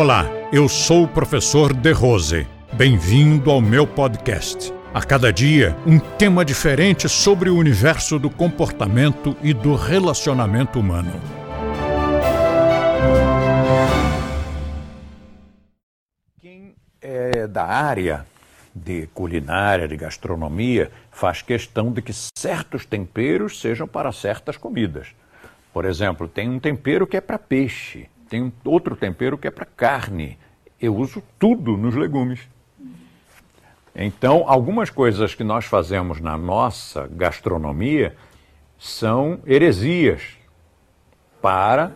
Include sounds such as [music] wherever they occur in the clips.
Olá, eu sou o professor De Rose. Bem-vindo ao meu podcast. A cada dia, um tema diferente sobre o universo do comportamento e do relacionamento humano. Quem é da área de culinária, de gastronomia, faz questão de que certos temperos sejam para certas comidas. Por exemplo, tem um tempero que é para peixe, tem outro tempero que é para carne. Eu uso tudo nos legumes. Então, algumas coisas que nós fazemos na nossa gastronomia são heresias para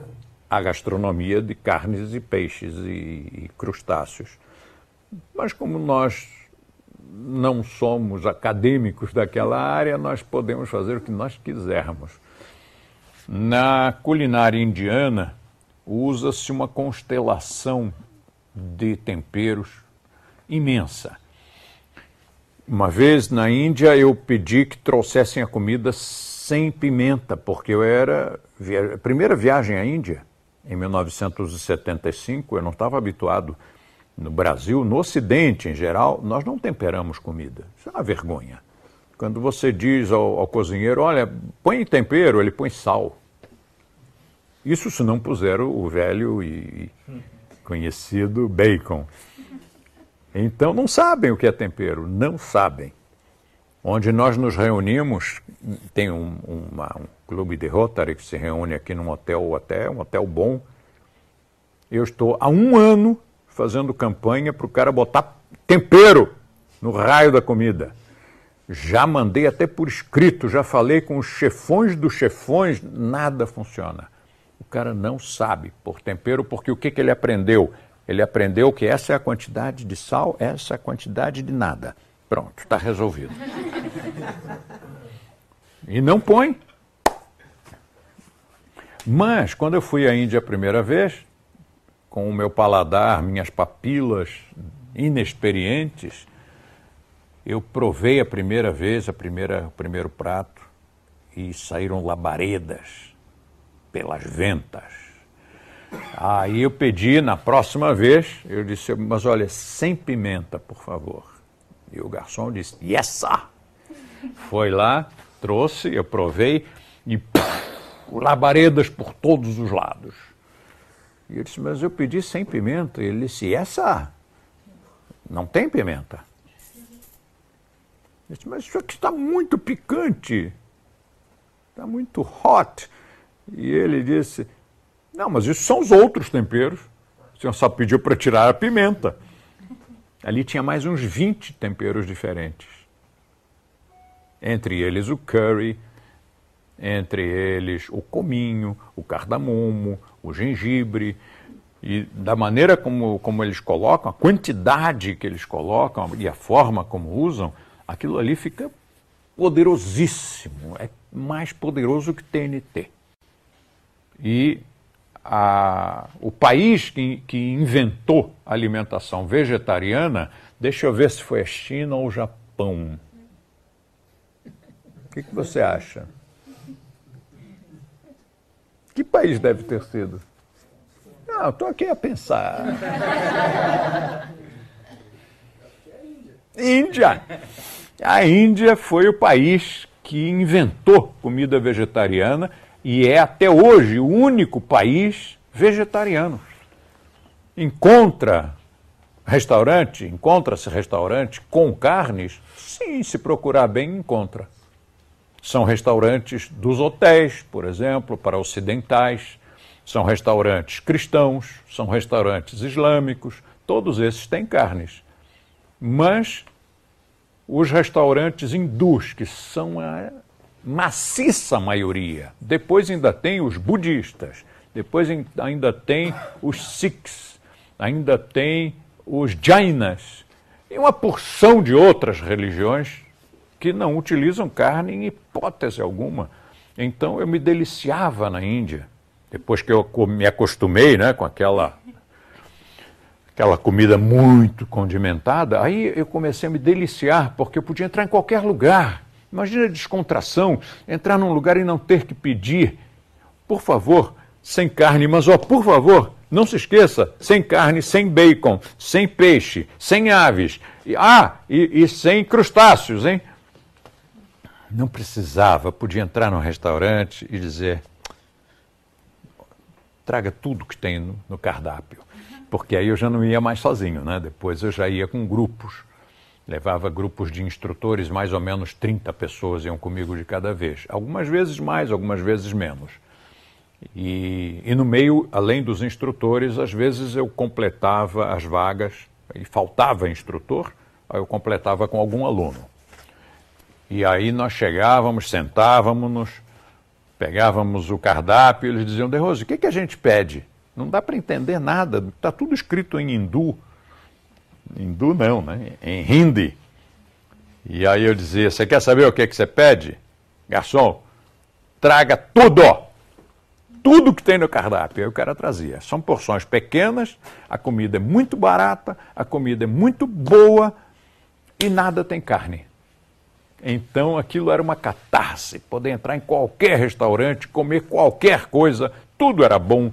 a gastronomia de carnes e peixes e, crustáceos. Mas como nós não somos acadêmicos daquela área, nós podemos fazer o que nós quisermos. Na culinária indiana, usa-se uma constelação de temperos imensa. Uma vez na Índia eu pedi que trouxessem a comida sem pimenta, porque eu era. A primeira viagem à Índia, em 1975, eu não estava habituado no Brasil, no Ocidente em geral, nós não temperamos comida. Isso é uma vergonha. Quando você diz ao, ao cozinheiro, olha, põe tempero, ele põe sal. Isso se não puser o velho e conhecido bacon. Então não sabem o que é tempero, não sabem. Onde nós nos reunimos, tem um, uma, um clube de Rotary que se reúne aqui num hotel até, um hotel bom. Eu estou há um ano fazendo campanha para o cara botar tempero no raio da comida. Já mandei até por escrito, já falei com os chefões dos chefões, nada funciona. O cara não sabe por tempero, porque o que, que ele aprendeu? Ele aprendeu que essa é a quantidade de sal, essa é a quantidade de nada. Pronto, está resolvido. E não põe. Mas, quando eu fui à Índia a primeira vez, com o meu paladar, minhas papilas inexperientes, eu provei a primeira vez, a primeira, o primeiro prato, e saíram labaredas pelas ventas. Aí eu pedi na próxima vez, eu disse, mas olha, sem pimenta, por favor. E o garçom disse, yes, sir. Foi lá, trouxe, eu provei e puf, labaredas por todos os lados. E eu disse, mas eu pedi sem pimenta. Ele disse, essa não tem pimenta. Eu disse, mas isso aqui está muito picante. Está muito hot. E ele disse, não, mas isso são os outros temperos. O senhor só pediu para tirar a pimenta. Ali tinha mais uns 20 temperos diferentes. Entre eles o curry, entre eles o cominho, o cardamomo, o gengibre, e da maneira como, como eles colocam, a quantidade que eles colocam e a forma como usam, aquilo ali fica poderosíssimo, é mais poderoso que TNT. E a, o país que, que inventou a alimentação vegetariana, deixa eu ver se foi a China ou o Japão. O que, que você acha? Que país deve ter sido? Não, estou aqui a pensar. Índia. A Índia foi o país que inventou comida vegetariana e é até hoje o único país vegetariano. Encontra restaurante, encontra-se restaurante com carnes? Sim, se procurar bem, encontra. São restaurantes dos hotéis, por exemplo, para ocidentais, são restaurantes cristãos, são restaurantes islâmicos, todos esses têm carnes. Mas os restaurantes hindus, que são a maciça maioria, depois ainda tem os budistas, depois ainda tem os sikhs, ainda tem os jainas, e uma porção de outras religiões que não utilizam carne em hipótese alguma. Então eu me deliciava na Índia, depois que eu me acostumei né, com aquela, aquela comida muito condimentada, aí eu comecei a me deliciar, porque eu podia entrar em qualquer lugar. Imagina a descontração, entrar num lugar e não ter que pedir, por favor, sem carne, mas ó, por favor, Não se esqueça, sem carne, sem bacon, sem peixe, sem aves. E, ah, e, e sem crustáceos, hein? Não precisava, podia entrar num restaurante e dizer: traga tudo que tem no, no cardápio. Porque aí eu já não ia mais sozinho, né? Depois eu já ia com grupos. Levava grupos de instrutores, mais ou menos 30 pessoas iam comigo de cada vez. Algumas vezes mais, algumas vezes menos. E, e no meio, além dos instrutores, às vezes eu completava as vagas, e faltava instrutor, aí eu completava com algum aluno. E aí nós chegávamos, sentávamos-nos, pegávamos o cardápio eles diziam, De Rose, o que, que a gente pede? Não dá para entender nada, está tudo escrito em hindu. Hindu não, né? Em hindi. E aí eu dizia, você quer saber o que, que você pede? Garçom, traga tudo! tudo que tem no cardápio. Aí o cara trazia. São porções pequenas, a comida é muito barata, a comida é muito boa e nada tem carne. Então aquilo era uma catarse, poder entrar em qualquer restaurante, comer qualquer coisa, tudo era bom,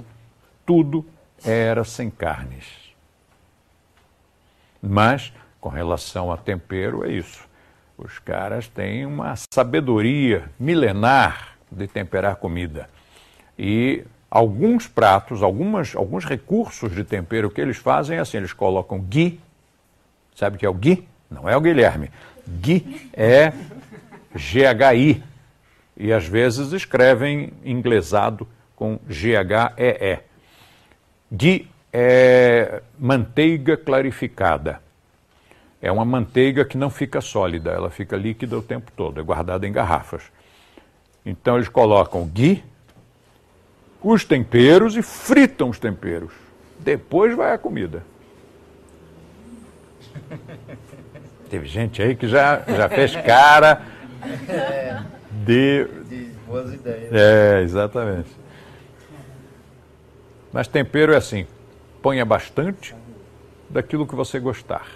tudo era sem carnes. Mas, com relação a tempero, é isso. Os caras têm uma sabedoria milenar de temperar comida. E alguns pratos, algumas, alguns recursos de tempero que eles fazem é assim, eles colocam ghee, sabe o que é o ghee? Não é o Guilherme. Ghee é G-H-I. E às vezes escrevem inglesado com G-H-E-E. Ghee é manteiga clarificada. É uma manteiga que não fica sólida, ela fica líquida o tempo todo, é guardada em garrafas. Então eles colocam ghee, os temperos e fritam os temperos. Depois vai a comida. [laughs] Teve gente aí que já, já fez cara de. De boas ideias. É, exatamente. Mas tempero é assim: ponha bastante daquilo que você gostar.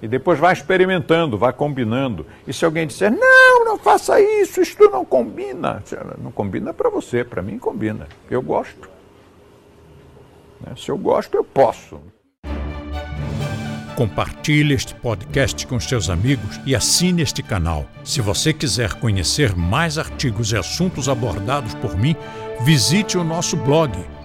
E depois vai experimentando, vai combinando. E se alguém disser, não, não faça isso, isto não combina. Não combina para você, para mim combina. Eu gosto. Né? Se eu gosto, eu posso. Compartilhe este podcast com seus amigos e assine este canal. Se você quiser conhecer mais artigos e assuntos abordados por mim, visite o nosso blog,